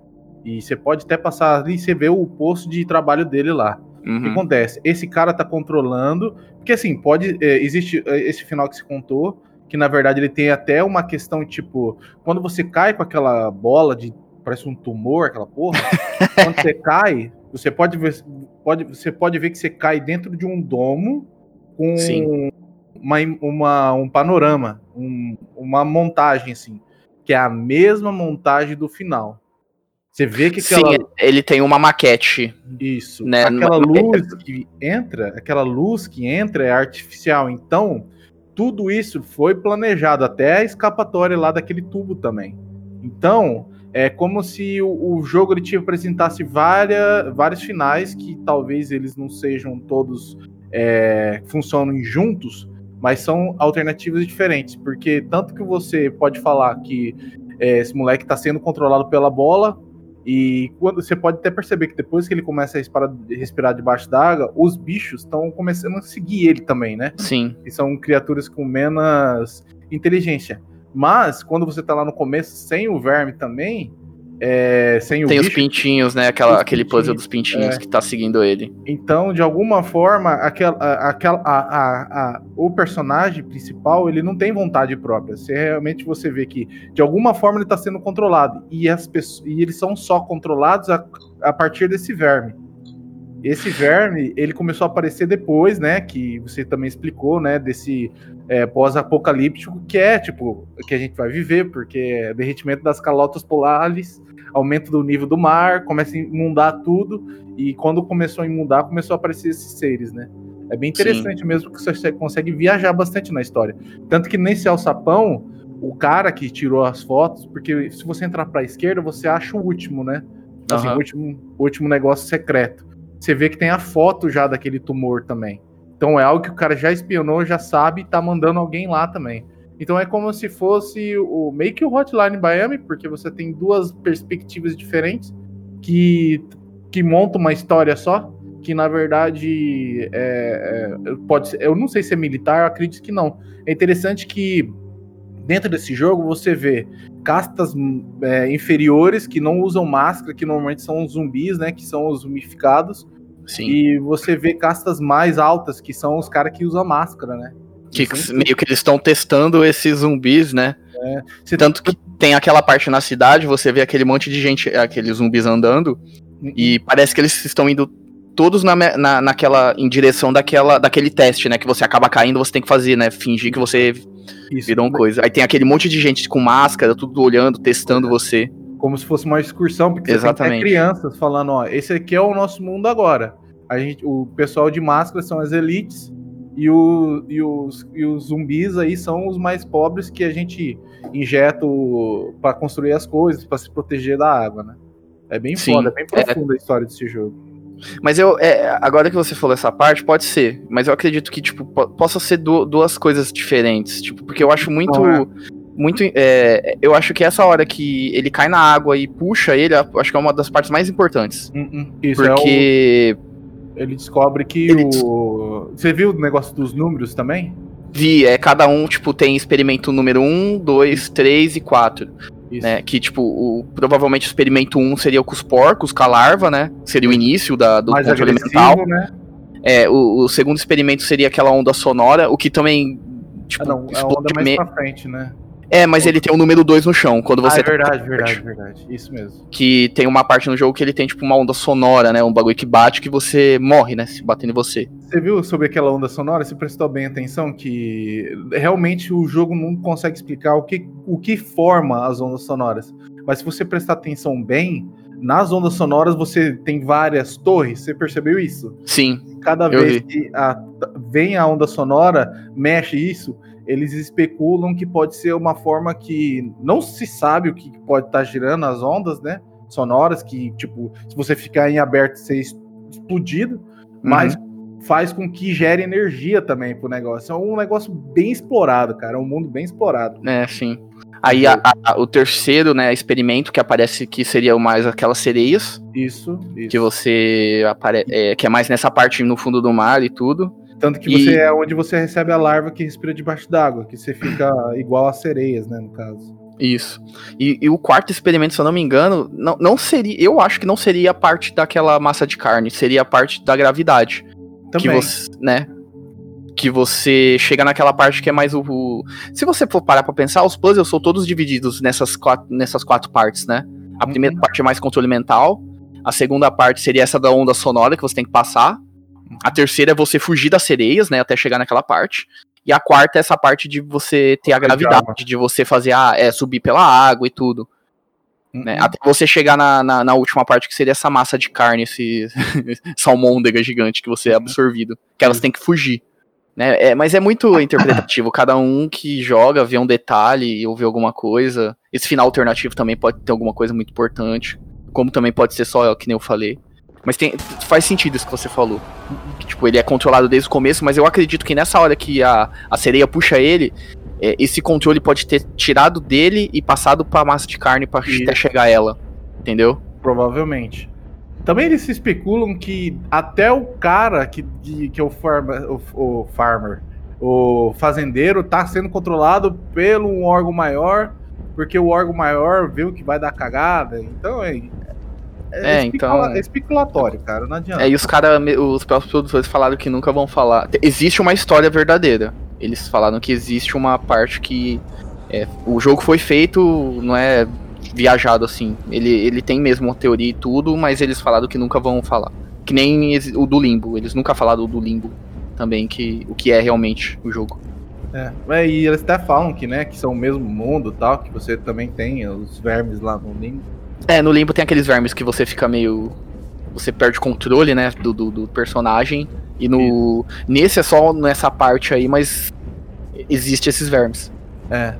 E você pode até passar ali e você vê o posto de trabalho dele lá. Uhum. O que uhum. acontece? Esse cara tá controlando. Porque assim, pode. É, existe é, esse final que se contou, que na verdade ele tem até uma questão, tipo, quando você cai com aquela bola de. Parece um tumor, aquela porra. *laughs* quando você cai, você pode ver. Pode, você pode ver que você cai dentro de um domo com uma, uma, um panorama, um, uma montagem, assim. Que é a mesma montagem do final. Você vê que aquela... Sim, ele tem uma maquete. Isso. Né? Aquela luz que entra, aquela luz que entra é artificial. Então, tudo isso foi planejado, até a escapatória lá daquele tubo também. Então, é como se o, o jogo ele te apresentasse várias, vários finais que talvez eles não sejam todos é, funcionem juntos, mas são alternativas diferentes. Porque tanto que você pode falar que é, esse moleque está sendo controlado pela bola, e quando você pode até perceber que depois que ele começa a respirar, respirar debaixo d'água, os bichos estão começando a seguir ele também, né? Sim. E são criaturas com menos inteligência. Mas quando você tá lá no começo sem o verme também, é, sem Tem o os pintinhos, né? Aquela, aquele puzzle dos pintinhos é. que tá seguindo ele. Então, de alguma forma, aquela, aquela, a, a, a, o personagem principal ele não tem vontade própria. Se realmente você vê que, de alguma forma, ele tá sendo controlado. E, as pessoas, e eles são só controlados a, a partir desse verme. Esse verme, ele começou a aparecer depois, né? Que você também explicou, né? Desse é, pós-apocalíptico, que é, tipo, que a gente vai viver, porque é derretimento das calotas polares, aumento do nível do mar, começa a inundar tudo, e quando começou a inundar, começou a aparecer esses seres, né? É bem interessante Sim. mesmo que você consegue viajar bastante na história. Tanto que nesse alçapão, o cara que tirou as fotos, porque se você entrar para a esquerda, você acha o último, né? Assim, uhum. o, último, o último negócio secreto você vê que tem a foto já daquele tumor também. Então é algo que o cara já espionou, já sabe e tá mandando alguém lá também. Então é como se fosse o meio que o Hotline Miami, porque você tem duas perspectivas diferentes que, que montam uma história só, que na verdade é, é, pode ser, eu não sei se é militar, eu acredito que não. É interessante que dentro desse jogo você vê castas é, inferiores que não usam máscara, que normalmente são os zumbis, né, que são os mumificados, Sim. E você vê castas mais altas, que são os caras que usam máscara, né? Que meio que eles estão testando esses zumbis, né? É. Tanto que tem aquela parte na cidade, você vê aquele monte de gente, aqueles zumbis andando, uhum. e parece que eles estão indo todos na, na, naquela, em direção daquela, daquele teste, né? Que você acaba caindo, você tem que fazer, né? Fingir que você Isso, virou uma coisa. Aí tem aquele monte de gente com máscara, tudo olhando, testando você como se fosse uma excursão, porque Exatamente. você tem crianças falando, ó, esse aqui é o nosso mundo agora. A gente, o pessoal de máscara são as elites e, o, e, os, e os zumbis aí são os mais pobres que a gente injeta para construir as coisas, para se proteger da água, né? É bem Sim, foda, é bem profunda é... a história desse jogo. Mas eu, é, agora que você falou essa parte, pode ser. Mas eu acredito que, tipo, possa ser duas coisas diferentes. Tipo, porque eu acho muito. é muito. É, eu acho que essa hora que ele cai na água e puxa ele, acho que é uma das partes mais importantes. Uh -uh. Isso porque. É o... Ele descobre que ele... o. Você viu o negócio dos números também? Vi, é cada um, tipo, tem experimento número 1, 2, 3 e 4. Né, que, tipo, o, provavelmente o experimento 1 seria com os porcos, com a larva, né? Seria o início da, do Mais controle mental. Né? É, o, o, segundo experimento seria aquela onda sonora, o que também. Tipo, ah, não, a onda mais pra frente, né? É, mas ele tem o número 2 no chão. Quando você. Ah, é verdade, tá... verdade, verdade. Isso mesmo. Que tem uma parte no jogo que ele tem, tipo, uma onda sonora, né? Um bagulho que bate que você morre, né? Se batendo em você. Você viu sobre aquela onda sonora? Você prestou bem atenção que realmente o jogo não consegue explicar o que, o que forma as ondas sonoras. Mas se você prestar atenção bem, nas ondas sonoras você tem várias torres. Você percebeu isso? Sim. Cada vez vi. que a- vem a onda sonora, mexe isso, eles especulam que pode ser uma forma que não se sabe o que pode estar girando as ondas, né? Sonoras, que, tipo, se você ficar em aberto, ser explodido, mas faz com que gere energia também pro negócio. É um negócio bem explorado, cara. É um mundo bem explorado. É, sim. Aí a- a- o terceiro, né, experimento que aparece que seria mais aquelas sereias, Isso, isso. que você apare é, que é mais nessa parte no fundo do mar e tudo. Tanto que E- você é onde você recebe a larva que respira debaixo d'água, que você fica *clears throat* igual às sereias, né, no caso. Isso. E, e o quarto experimento, se eu não me engano, não, não seria. Eu acho que não seria a parte daquela massa de carne, seria a parte da gravidade. Que Também. você. né? Que você chega naquela parte que é mais o. o- Se você for parar pra pensar, os puzzles são todos divididos nessas quatro, nessas quatro partes, né? A primeira Uhum. parte é mais controle mental. A segunda parte seria essa da onda sonora que você tem que passar. A terceira é você fugir das sereias, né? Até chegar naquela parte. E a quarta é essa parte de você ter a gravidade, de você fazer a, é, subir pela água e tudo. né? Uhum. Até você chegar na, na, na última parte, que seria essa massa de carne, esse *laughs* salmôndega gigante que você é absorvido. Que elas têm que fugir. Né? É, mas é muito *coughs* interpretativo. Cada um que joga vê um detalhe ou vê alguma coisa. Esse final alternativo também pode ter alguma coisa muito importante. Como também pode ser só, que nem eu falei. Mas tem, faz sentido isso que você falou. Que, tipo, ele é controlado desde o começo, mas eu acredito que nessa hora que a, a sereia puxa ele, é, esse controle pode ter tirado dele e passado pra massa de carne pra até chegar a ela. Entendeu? Provavelmente. Também eles se especulam que até o cara que, que, que é o, farmer, o, o farmer, o fazendeiro, tá sendo controlado pelo um órgão maior, porque o órgão maior viu que vai dar cagada. Então é. É, especula- então- é especulatório, cara. Não adianta. É, e os caras, os próprios produtores falaram que nunca vão falar. Existe uma história verdadeira. Eles falaram que existe uma parte que. é, o jogo foi feito, não é viajado assim. Ele, ele tem mesmo uma teoria e tudo, mas eles falaram que nunca vão falar. Que nem o do Limbo. Eles nunca falaram do Limbo também, que o que é realmente o jogo. É, é, e eles até falam que, né, que são o mesmo mundo tal, que você também tem os vermes lá no limbo. É, no Limbo tem aqueles vermes que você fica meio. Você perde o controle, né, do, do, do personagem. E no. Nesse é só nessa parte aí, mas existe esses vermes. É.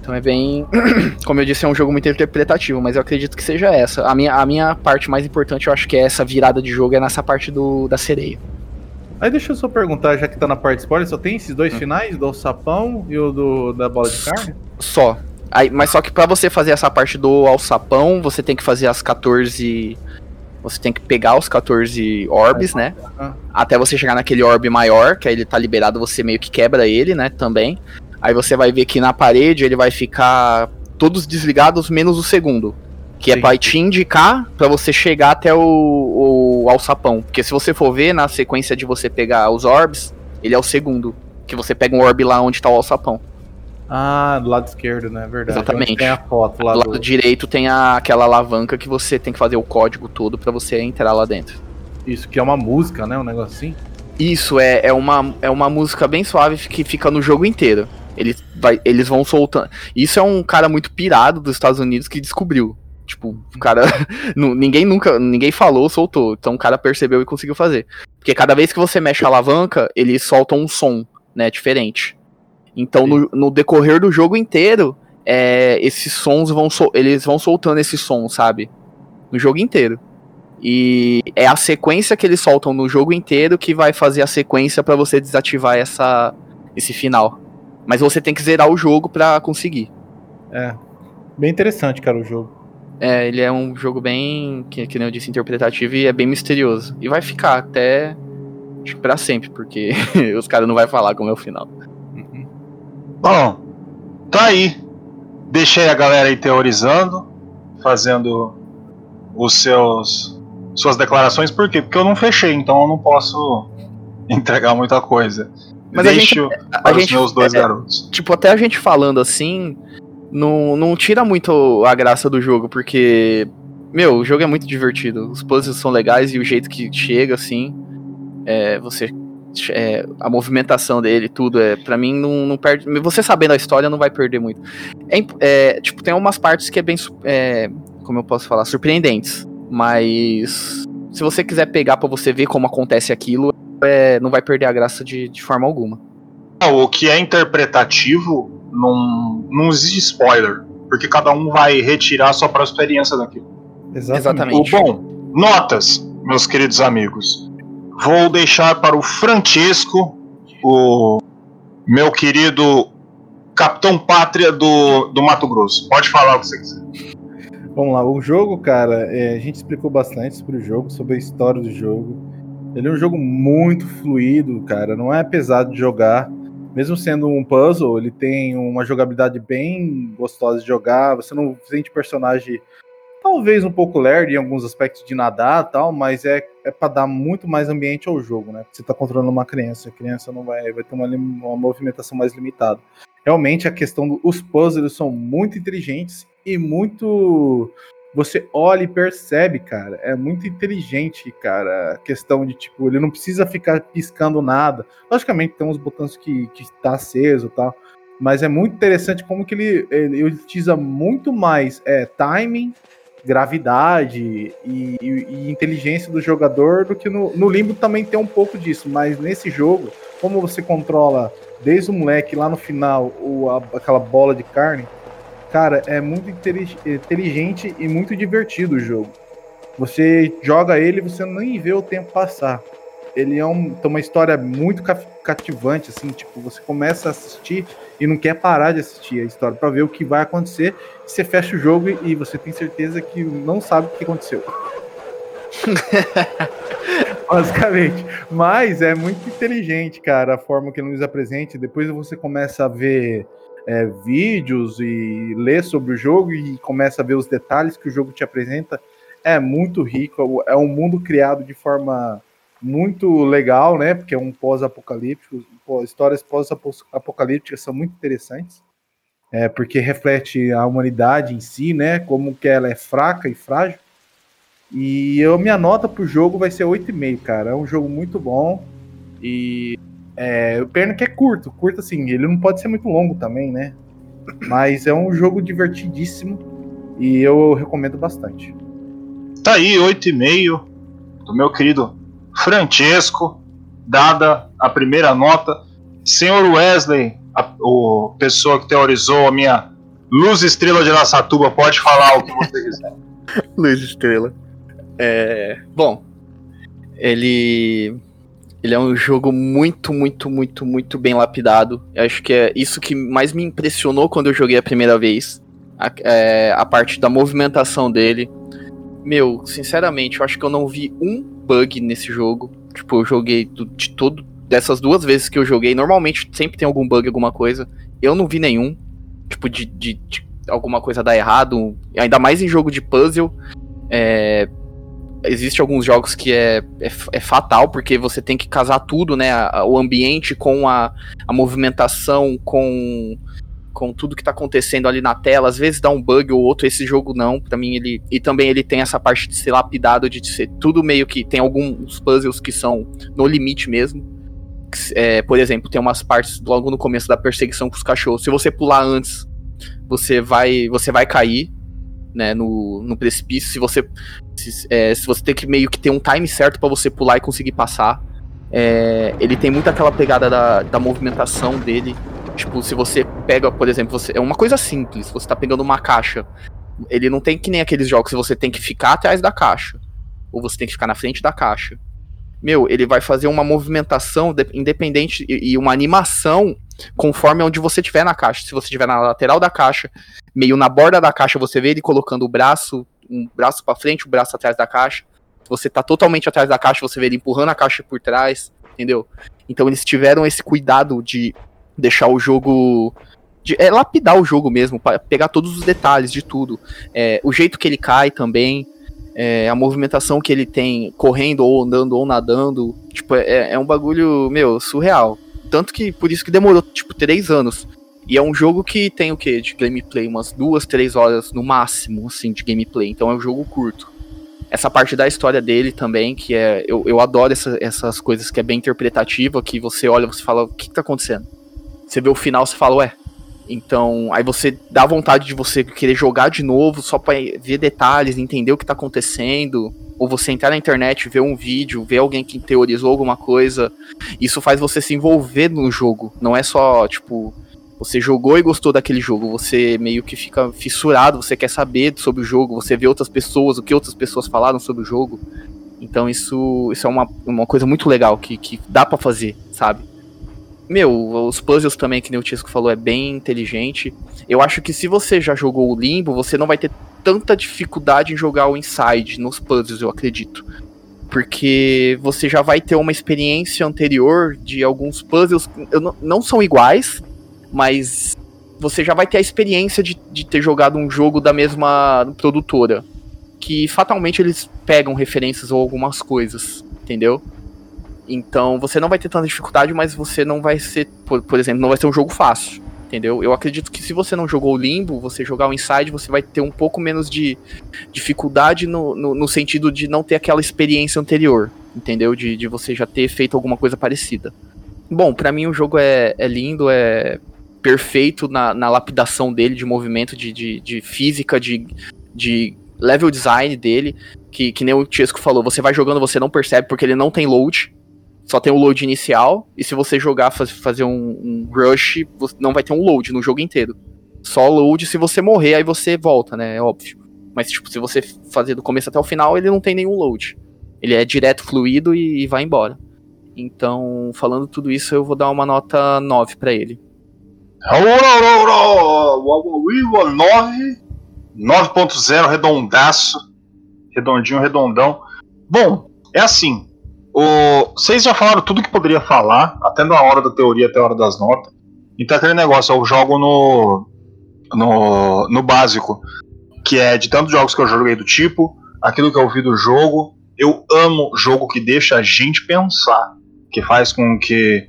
Então é bem. *clears throat* Como eu disse, é um jogo muito interpretativo, mas eu acredito que seja essa. A minha, a minha parte mais importante, eu acho que é essa virada de jogo, é nessa parte do, da sereia. Aí deixa eu só perguntar, já que tá na parte de spoiler, só tem esses Hum. dois finais, do sapão e o do, da bola de carne? Só. Aí, mas só que pra você fazer essa parte do alçapão, você tem que fazer as 14. Você tem que pegar os 14 orbes, né? Até você chegar naquele orbe maior, que aí ele tá liberado, você meio que quebra ele, né? Também. Aí você vai ver que na parede ele vai ficar todos desligados, menos o segundo. Que é Sim. pra te indicar pra você chegar até o, o alçapão. Porque se você for ver na sequência de você pegar os orbes, ele é o segundo. Que você pega um orbe lá onde tá o alçapão. Ah, do lado esquerdo, né? Verdade. Exatamente. Onde Tem a foto lá do do... lado direito tem a- aquela alavanca que você tem que fazer o código todo pra você entrar lá dentro. Isso, que é uma música, né? Um negócio assim. Isso é, é, uma, é uma música bem suave que fica no jogo inteiro. Eles, vai, eles vão soltando. Isso é um cara muito pirado dos Estados Unidos que descobriu. Tipo, o cara. *laughs* ninguém nunca. Ninguém falou, soltou. Então o cara percebeu e conseguiu fazer. Porque cada vez que você mexe a alavanca, ele solta um som, né? Diferente. Então no, no decorrer do jogo inteiro, é, esses sons vão. sol- Eles vão soltando esse som, sabe? No jogo inteiro. E é a sequência que eles soltam no jogo inteiro que vai fazer a sequência pra você desativar essa, esse final. Mas você tem que zerar o jogo pra conseguir. É. Bem interessante, cara, o jogo. É, ele é um jogo bem, que, que nem eu disse, interpretativo e é bem misterioso. E vai ficar até, pra sempre, porque *laughs* os caras não vai falar como é o final. Bom, tá aí. Deixei a galera aí teorizando, fazendo os seus suas declarações, por quê? Porque eu não fechei, então eu não posso *laughs* entregar muita coisa. Mas a Deixo A para os gente- meus dois é, garotos. Tipo, até a gente falando assim, não, não tira muito a graça do jogo, porque, meu, o jogo é muito divertido. Os puzzles são legais e o jeito que chega, assim, é, você é, a movimentação dele, tudo, é, para mim não, não, perde. Você sabendo a história não vai perder muito. É, é tipo, tem umas partes que é bem. É, como eu posso falar? Surpreendentes. Mas. Se você quiser pegar para você ver como acontece aquilo, é, não vai perder a graça de, de forma alguma. O que é interpretativo não, não existe spoiler. Porque cada um vai retirar a sua própria experiência daquilo. Exatamente. O bom, notas, meus queridos amigos. Vou deixar para o Francesco, o meu querido Capitão Pátria do, do Mato Grosso. Pode falar o que você quiser. Vamos lá, o jogo, cara, é, a gente explicou bastante sobre o jogo, sobre a história do jogo. Ele é um jogo muito fluido, cara, não é pesado de jogar. Mesmo sendo um puzzle, ele tem uma jogabilidade bem gostosa de jogar. Você não sente personagem talvez um pouco lerdo em alguns aspectos de nadar tal, mas é, é para dar muito mais ambiente ao jogo, né? Você tá controlando uma criança, a criança não vai, vai ter uma, uma movimentação mais limitada. Realmente a questão dos puzzles são muito inteligentes e muito você olha e percebe, cara, é muito inteligente, cara, a questão de, tipo, ele não precisa ficar piscando nada. Logicamente tem uns botões que, que tá aceso e tal, mas é muito interessante como que ele, ele utiliza muito mais é, timing gravidade e, e, e, inteligência do jogador do que no, no Limbo também tem um pouco disso, mas nesse jogo, como você controla desde o moleque lá no final o, a, aquela bola de carne, cara, é muito inteligente e muito divertido o jogo. Você joga ele e você nem vê o tempo passar. Ele é um, tem uma história muito cativante, assim, tipo, você começa a assistir e não quer parar de assistir a história para ver o que vai acontecer. Você fecha o jogo e você tem certeza que não sabe o que aconteceu. *laughs* Basicamente. Mas é muito inteligente, cara, a forma que ele nos apresenta. Depois você começa a ver é, vídeos e ler sobre o jogo e começa a ver os detalhes que o jogo te apresenta. É muito rico, é um mundo criado de forma muito legal, né? Porque é um pós-apocalíptico, histórias pós-apocalípticas são muito interessantes, é, porque reflete a humanidade em si, né? Como que ela é fraca e frágil. E eu minha nota pro jogo vai ser 8,5, cara. É um jogo muito bom. E é, o perno que é curto, curto assim, ele não pode ser muito longo também, né? Mas é um jogo divertidíssimo e eu recomendo bastante. Tá aí, 8,5 do meu querido Francesco, dada a primeira nota. Senhor Wesley, a, o pessoa que teorizou a minha luz estrela de Laçatuba, pode falar o que você quiser. *laughs* luz estrela. É, bom, ele ele é um jogo muito, muito, muito, muito bem lapidado. Eu acho que é isso que mais me impressionou quando eu joguei a primeira vez. A, é, a parte da movimentação dele. Meu, sinceramente, eu acho que eu não vi um bug nesse jogo. Tipo, eu joguei do, de todo. Dessas duas vezes que eu joguei, normalmente sempre tem algum bug, alguma coisa. Eu não vi nenhum. Tipo, de, de, de alguma coisa dar errado. Ainda mais em jogo de puzzle. É, existe alguns jogos que é, é, é, fatal, porque você tem que casar tudo, né? o ambiente com a, a movimentação, com com tudo que tá acontecendo ali na tela, às vezes dá um bug ou outro, esse jogo não, para mim ele e também ele tem essa parte de ser lapidado, de ser tudo meio que tem alguns puzzles que são no limite mesmo. É, por exemplo, tem umas partes logo no começo da perseguição com os cachorros. Se você pular antes, você vai você vai cair, né, no, no precipício. Se você se, é, se você tem que meio que ter um time certo para você pular e conseguir passar. É, ele tem muito aquela pegada da, da movimentação dele Tipo, se você pega, por exemplo, você, é uma coisa simples, você tá pegando uma caixa. Ele não tem que nem aqueles jogos que você tem que ficar atrás da caixa. Ou você tem que ficar na frente da caixa. Meu, ele vai fazer uma movimentação independente e, e uma animação conforme onde você estiver na caixa. Se você estiver na lateral da caixa, meio na borda da caixa, você vê ele colocando o braço, um braço para frente, o um braço atrás da caixa. Se você tá totalmente atrás da caixa, você vê ele empurrando a caixa por trás, entendeu? Então eles tiveram esse cuidado de deixar o jogo. De, é lapidar o jogo mesmo, para pegar todos os detalhes de tudo. É, o jeito que ele cai também, é, a movimentação que ele tem correndo ou andando ou nadando. Tipo, é, é um bagulho, meu, surreal. Tanto que por isso que demorou, tipo, três anos. E é um jogo que tem o que de gameplay? Umas duas, três horas no máximo, assim, de gameplay. Então é um jogo curto. essa parte da história dele também, que é. Eu, eu adoro essa, essas coisas que é bem interpretativa, que você olha você fala, o que, que tá acontecendo? Você vê o final, você fala, ué. Então, aí você dá vontade de você querer jogar de novo só pra ver detalhes, entender o que tá acontecendo. Ou você entrar na internet, ver um vídeo, ver alguém que teorizou alguma coisa. Isso faz você se envolver no jogo. Não é só, tipo, você jogou e gostou daquele jogo, você meio que fica fissurado, você quer saber sobre o jogo, você vê outras pessoas, o que outras pessoas falaram sobre o jogo. Então isso, isso é uma, uma coisa muito legal que, que dá para fazer, sabe? Meu, os puzzles também, que o Tisco falou, é bem inteligente. Eu acho que se você já jogou o Limbo, você não vai ter tanta dificuldade em jogar o Inside nos puzzles, eu acredito. Porque você já vai ter uma experiência anterior de alguns puzzles. Não, não são iguais, mas você já vai ter a experiência de, de ter jogado um jogo da mesma produtora. Que fatalmente eles pegam referências ou algumas coisas, entendeu? Então você não vai ter tanta dificuldade, mas você não vai ser, por, por exemplo, não vai ser um jogo fácil, entendeu? Eu acredito que se você não jogou o Limbo, você jogar o Inside, você vai ter um pouco menos de dificuldade no, no, no sentido de não ter aquela experiência anterior, entendeu? De, de você já ter feito alguma coisa parecida. Bom, para mim o jogo é, é lindo, é perfeito na, na lapidação dele, de movimento, de, de, de física, de, de level design dele, que, que nem o Chesco falou, você vai jogando, você não percebe porque ele não tem load, só tem o load inicial, e se você jogar, faz, fazer um, um rush, não vai ter um load no jogo inteiro. Só load se você morrer, aí você volta, né? É óbvio. Mas, tipo, se você fazer do começo até o final, ele não tem nenhum load. Ele é direto fluido e, e vai embora. Então, falando tudo isso, eu vou dar uma nota 9 para ele. 9, 9.0, redondaço. Redondinho, redondão. Bom, é assim. O, vocês já falaram tudo que poderia falar, até na hora da teoria, até a hora das notas. Então aquele negócio, eu jogo no, no, no básico, que é de tantos jogos que eu joguei do tipo, aquilo que eu vi do jogo. Eu amo jogo que deixa a gente pensar, que faz com que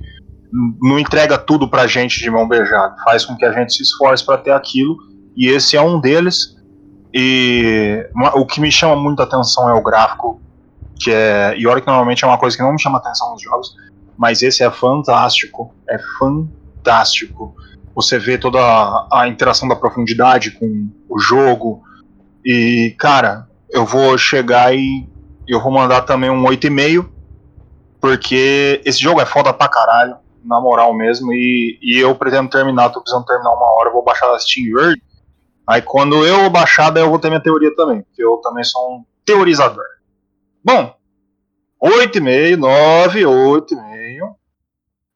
não entrega tudo pra gente de mão beijada, faz com que a gente se esforce para ter aquilo, e esse é um deles. E o que me chama muita atenção é o gráfico que é. E olha que normalmente é uma coisa que não me chama atenção nos jogos, mas esse é fantástico. É fantástico. Você vê toda a, a interação da profundidade com o jogo. E, cara, eu vou chegar e eu vou mandar também um 8,5. Porque esse jogo é foda pra caralho, na moral mesmo. E, e eu pretendo terminar, tô precisando terminar uma hora, vou baixar a Steam World. Aí quando eu baixar, daí eu vou ter minha teoria também. Porque eu também sou um teorizador. Bom, 8,5, 9, 8,5.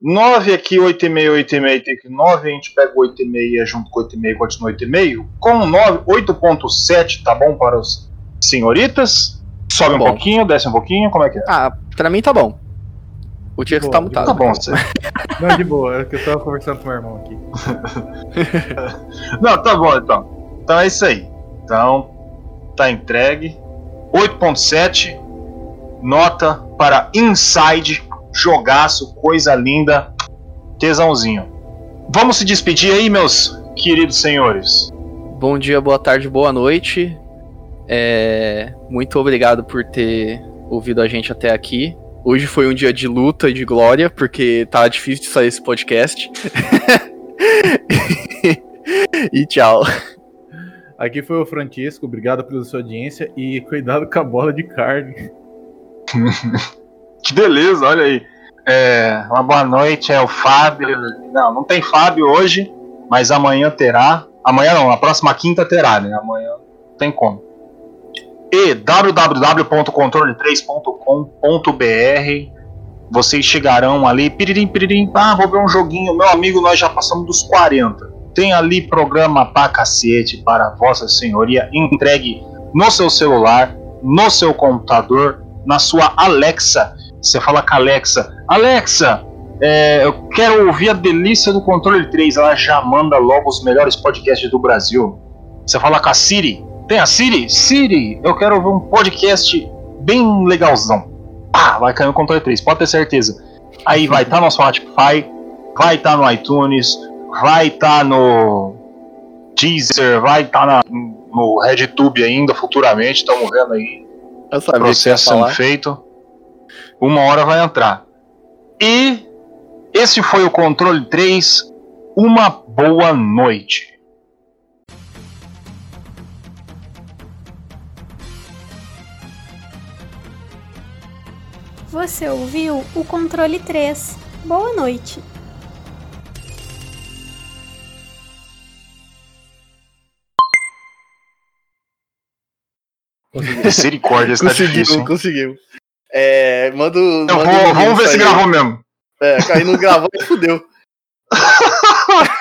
9 aqui, 8,5, 8,5, tem que 9, a gente pega 8,5 e é junto com 8,5 continua 8,5. Com 9, 8,7 tá bom para os senhoritas? Sobe um pouquinho, desce um pouquinho, como é que é? Ah, pra mim tá bom. O dia que tá mutado. Tá bom, você. *laughs* Não, de boa, é que eu tava conversando com meu irmão aqui. *laughs* Não, tá bom então. Então é isso aí. Então, tá entregue. 8.7, nota para Inside, jogaço, coisa linda, tesãozinho. Vamos se despedir aí, meus queridos senhores. Bom dia, boa tarde, boa noite. É... Muito obrigado por ter ouvido a gente até aqui. Hoje foi um dia de luta e de glória, porque tá difícil de sair esse podcast. *laughs* e tchau. Aqui foi o Francisco, obrigado pela sua audiência e cuidado com a bola de carne. *laughs* que beleza, olha aí. É, uma boa noite, é o Fábio. Não, não tem Fábio hoje, mas amanhã terá. Amanhã não, na próxima quinta terá, né? Amanhã tem como. E www.controle3.com.br Vocês chegarão ali, piririm, piririm, ah, vou ver um joguinho. Meu amigo, nós já passamos dos 40 tem ali programa pra cacete para Vossa Senhoria entregue no seu celular, no seu computador, na sua Alexa. Você fala com a Alexa, Alexa, é, eu quero ouvir a delícia do controle 3. Ela já manda logo os melhores podcasts do Brasil. Você fala com a Siri, tem a Siri? Siri, eu quero ouvir um podcast bem legalzão. Ah, vai cair no controle 3, pode ter certeza. Aí vai estar tá no Spotify, vai estar tá no iTunes, vai estar tá no teaser, vai estar tá no RedTube ainda futuramente, estamos vendo aí. Eu sabia processo que ia sendo feito. Uma hora vai entrar. E esse foi o controle 3. Uma boa noite. Você ouviu o controle 3. Boa noite. Misericórdia, está difícil. hein? conseguiu. É, manda, Eu manda vou, vamos ver isso se gravou mesmo. É, aí não gravou e *laughs* fudeu. *laughs*